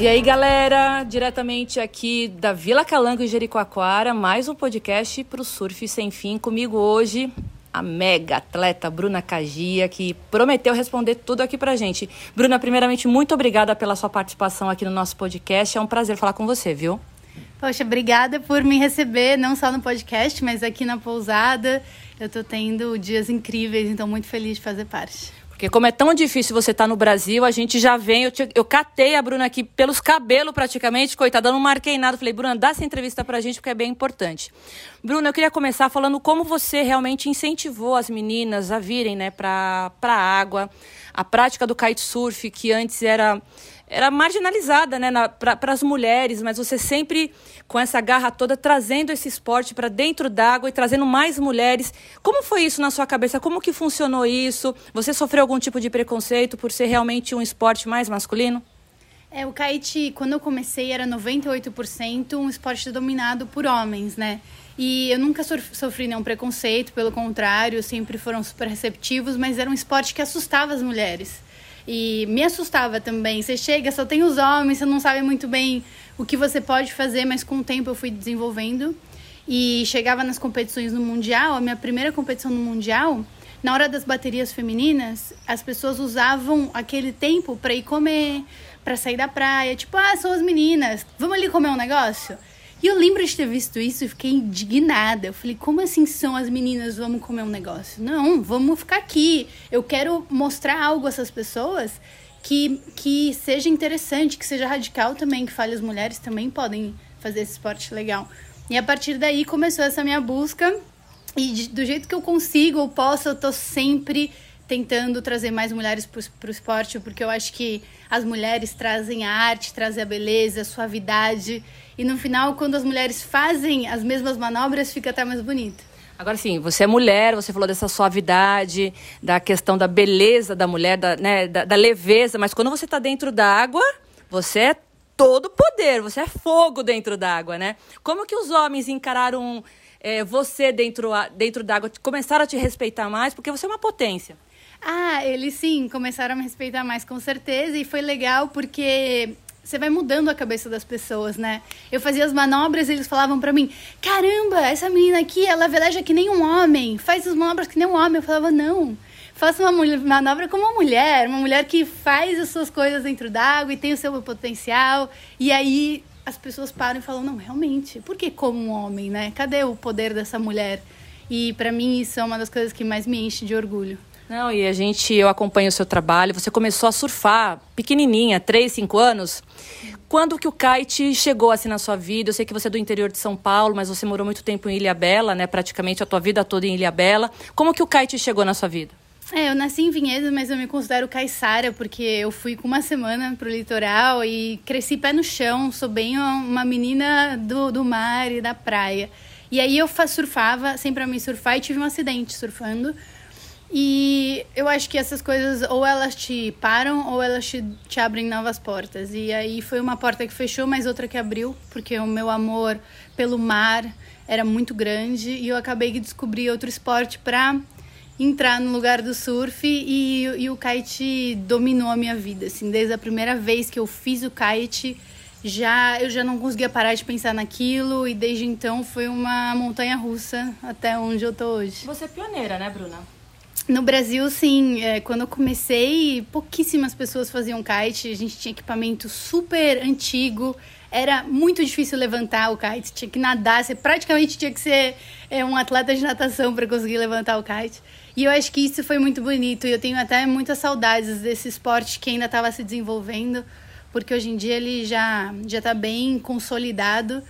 E aí, galera, diretamente aqui da Vila Calango e Jericoacoara, mais um podcast para o Surf Sem Fim. Comigo hoje, a mega atleta Bruna Cagia, que prometeu responder tudo aqui pra gente. Bruna, primeiramente, muito obrigada pela sua participação aqui no nosso podcast. É um prazer falar com você, viu? Poxa, obrigada por me receber, não só no podcast, mas aqui na pousada. Eu tô tendo dias incríveis, então muito feliz de fazer parte. Porque como é tão difícil você estar tá no Brasil, a gente já vem. Eu, te, eu catei a Bruna aqui pelos cabelos praticamente, coitada, não marquei nada. Falei, Bruna, dá essa entrevista pra gente porque é bem importante. Bruna, eu queria começar falando como você realmente incentivou as meninas a virem né, pra, pra água, a prática do kitesurf, que antes era era marginalizada né, para as mulheres, mas você sempre com essa garra toda trazendo esse esporte para dentro d'água e trazendo mais mulheres. Como foi isso na sua cabeça? Como que funcionou isso? Você sofreu algum tipo de preconceito por ser realmente um esporte mais masculino? É, o kite, quando eu comecei, era 98% um esporte dominado por homens, né? E eu nunca sofri nenhum preconceito, pelo contrário, sempre foram super receptivos, mas era um esporte que assustava as mulheres. E me assustava também. Você chega, só tem os homens, você não sabe muito bem o que você pode fazer, mas com o tempo eu fui desenvolvendo. E chegava nas competições no Mundial, a minha primeira competição no Mundial, na hora das baterias femininas, as pessoas usavam aquele tempo para ir comer, para sair da praia. Tipo, ah, são as meninas, vamos ali comer um negócio? E eu lembro de ter visto isso e fiquei indignada. Eu falei, como assim são as meninas, vamos comer um negócio? Não, vamos ficar aqui. Eu quero mostrar algo a essas pessoas que, que seja interessante, que seja radical também, que fale as mulheres também podem fazer esse esporte legal. E a partir daí começou essa minha busca. E de, do jeito que eu consigo ou posso, eu tô sempre tentando trazer mais mulheres para o esporte, porque eu acho que as mulheres trazem a arte, trazem a beleza, a suavidade. E no final, quando as mulheres fazem as mesmas manobras, fica até mais bonito. Agora sim, você é mulher, você falou dessa suavidade, da questão da beleza da mulher, da, né, da, da leveza, mas quando você está dentro da água, você é todo poder, você é fogo dentro da água, né? Como que os homens encararam é, você dentro, dentro da água, começaram a te respeitar mais, porque você é uma potência? Ah, eles sim, começaram a me respeitar mais com certeza e foi legal porque você vai mudando a cabeça das pessoas, né? Eu fazia as manobras e eles falavam para mim: "Caramba, essa menina aqui, ela veleja que nem um homem, faz as manobras que nem um homem". Eu falava: "Não, faça uma manobra como uma mulher, uma mulher que faz as suas coisas dentro d'água e tem o seu potencial". E aí as pessoas param e falam: "Não, realmente, por que como um homem, né? Cadê o poder dessa mulher?" E para mim isso é uma das coisas que mais me enche de orgulho. Não, e a gente, eu acompanho o seu trabalho. Você começou a surfar pequenininha, 3, 5 anos. Quando que o kite chegou assim na sua vida? Eu sei que você é do interior de São Paulo, mas você morou muito tempo em Ilha Bela, né? Praticamente a tua vida toda em Ilha Bela. Como que o kite chegou na sua vida? É, eu nasci em Vinhedo, mas eu me considero caiçara, porque eu fui com uma semana pro litoral e cresci pé no chão. Sou bem uma menina do, do mar e da praia. E aí eu surfava, sempre a mim surfar, e tive um acidente surfando. E eu acho que essas coisas ou elas te param ou elas te, te abrem novas portas. E aí foi uma porta que fechou, mas outra que abriu, porque o meu amor pelo mar era muito grande e eu acabei de descobrir outro esporte para entrar no lugar do surf e, e o kite dominou a minha vida. Assim, desde a primeira vez que eu fiz o kite, já eu já não conseguia parar de pensar naquilo e desde então foi uma montanha russa até onde eu tô hoje. Você é pioneira, né, Bruna? No Brasil, sim. É, quando eu comecei, pouquíssimas pessoas faziam kite. A gente tinha equipamento super antigo. Era muito difícil levantar o kite. Tinha que nadar. Você praticamente tinha que ser é, um atleta de natação para conseguir levantar o kite. E eu acho que isso foi muito bonito. E eu tenho até muitas saudades desse esporte que ainda estava se desenvolvendo. Porque hoje em dia ele já já está bem consolidado.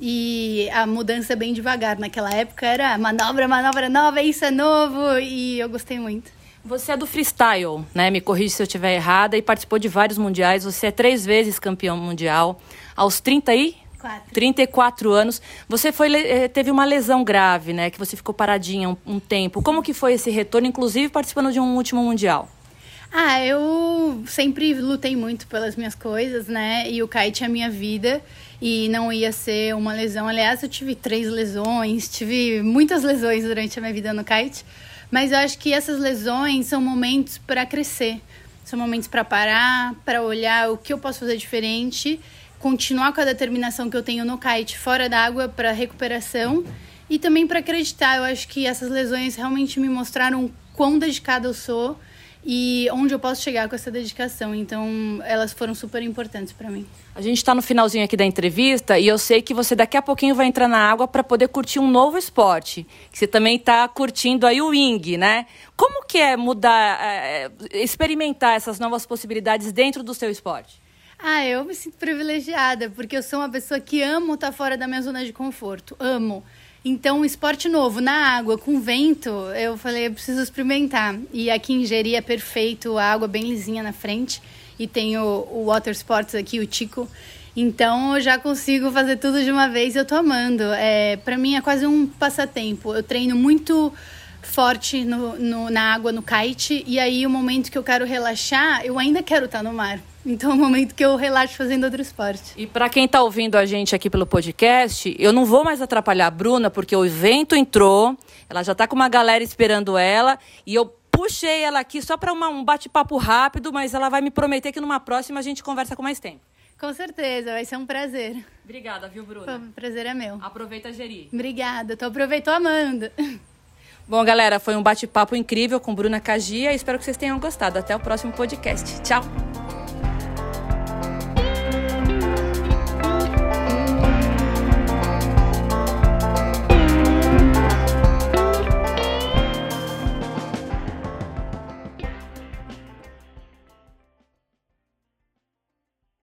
E a mudança é bem devagar. Naquela época era manobra, manobra nova, isso é novo. E eu gostei muito. Você é do freestyle, né? Me corrija se eu estiver errada. E participou de vários mundiais. Você é três vezes campeão mundial. Aos 30 e... Quatro. 34 anos. Você foi, eh, teve uma lesão grave, né? Que você ficou paradinha um, um tempo. Como que foi esse retorno, inclusive participando de um último mundial? Ah, eu sempre lutei muito pelas minhas coisas, né? E o kite é a minha vida e não ia ser uma lesão. Aliás, eu tive três lesões, tive muitas lesões durante a minha vida no kite, mas eu acho que essas lesões são momentos para crescer. São momentos para parar, para olhar o que eu posso fazer diferente, continuar com a determinação que eu tenho no kite fora d'água para recuperação e também para acreditar. Eu acho que essas lesões realmente me mostraram quão dedicada eu sou e onde eu posso chegar com essa dedicação. Então, elas foram super importantes para mim. A gente está no finalzinho aqui da entrevista e eu sei que você daqui a pouquinho vai entrar na água para poder curtir um novo esporte. Que você também está curtindo aí o wing, né? Como que é mudar, é, experimentar essas novas possibilidades dentro do seu esporte? Ah, eu me sinto privilegiada, porque eu sou uma pessoa que amo estar tá fora da minha zona de conforto. Amo. Então, esporte novo, na água, com vento, eu falei, eu preciso experimentar. E aqui em Jeri é perfeito, a água bem lisinha na frente. E tem o, o Water Sports aqui, o Tico. Então, eu já consigo fazer tudo de uma vez eu tô amando. É, para mim é quase um passatempo. Eu treino muito forte no, no, na água, no kite. E aí, o momento que eu quero relaxar, eu ainda quero estar no mar. Então é o momento que eu relaxo fazendo outro esporte. E para quem está ouvindo a gente aqui pelo podcast, eu não vou mais atrapalhar a Bruna, porque o evento entrou, ela já está com uma galera esperando ela, e eu puxei ela aqui só para um bate-papo rápido, mas ela vai me prometer que numa próxima a gente conversa com mais tempo. Com certeza, vai ser um prazer. Obrigada, viu, Bruna? O prazer é meu. Aproveita, Geri. Obrigada, tu aproveitou amando. Bom, galera, foi um bate-papo incrível com Bruna Cagia. Espero que vocês tenham gostado. Até o próximo podcast. Tchau!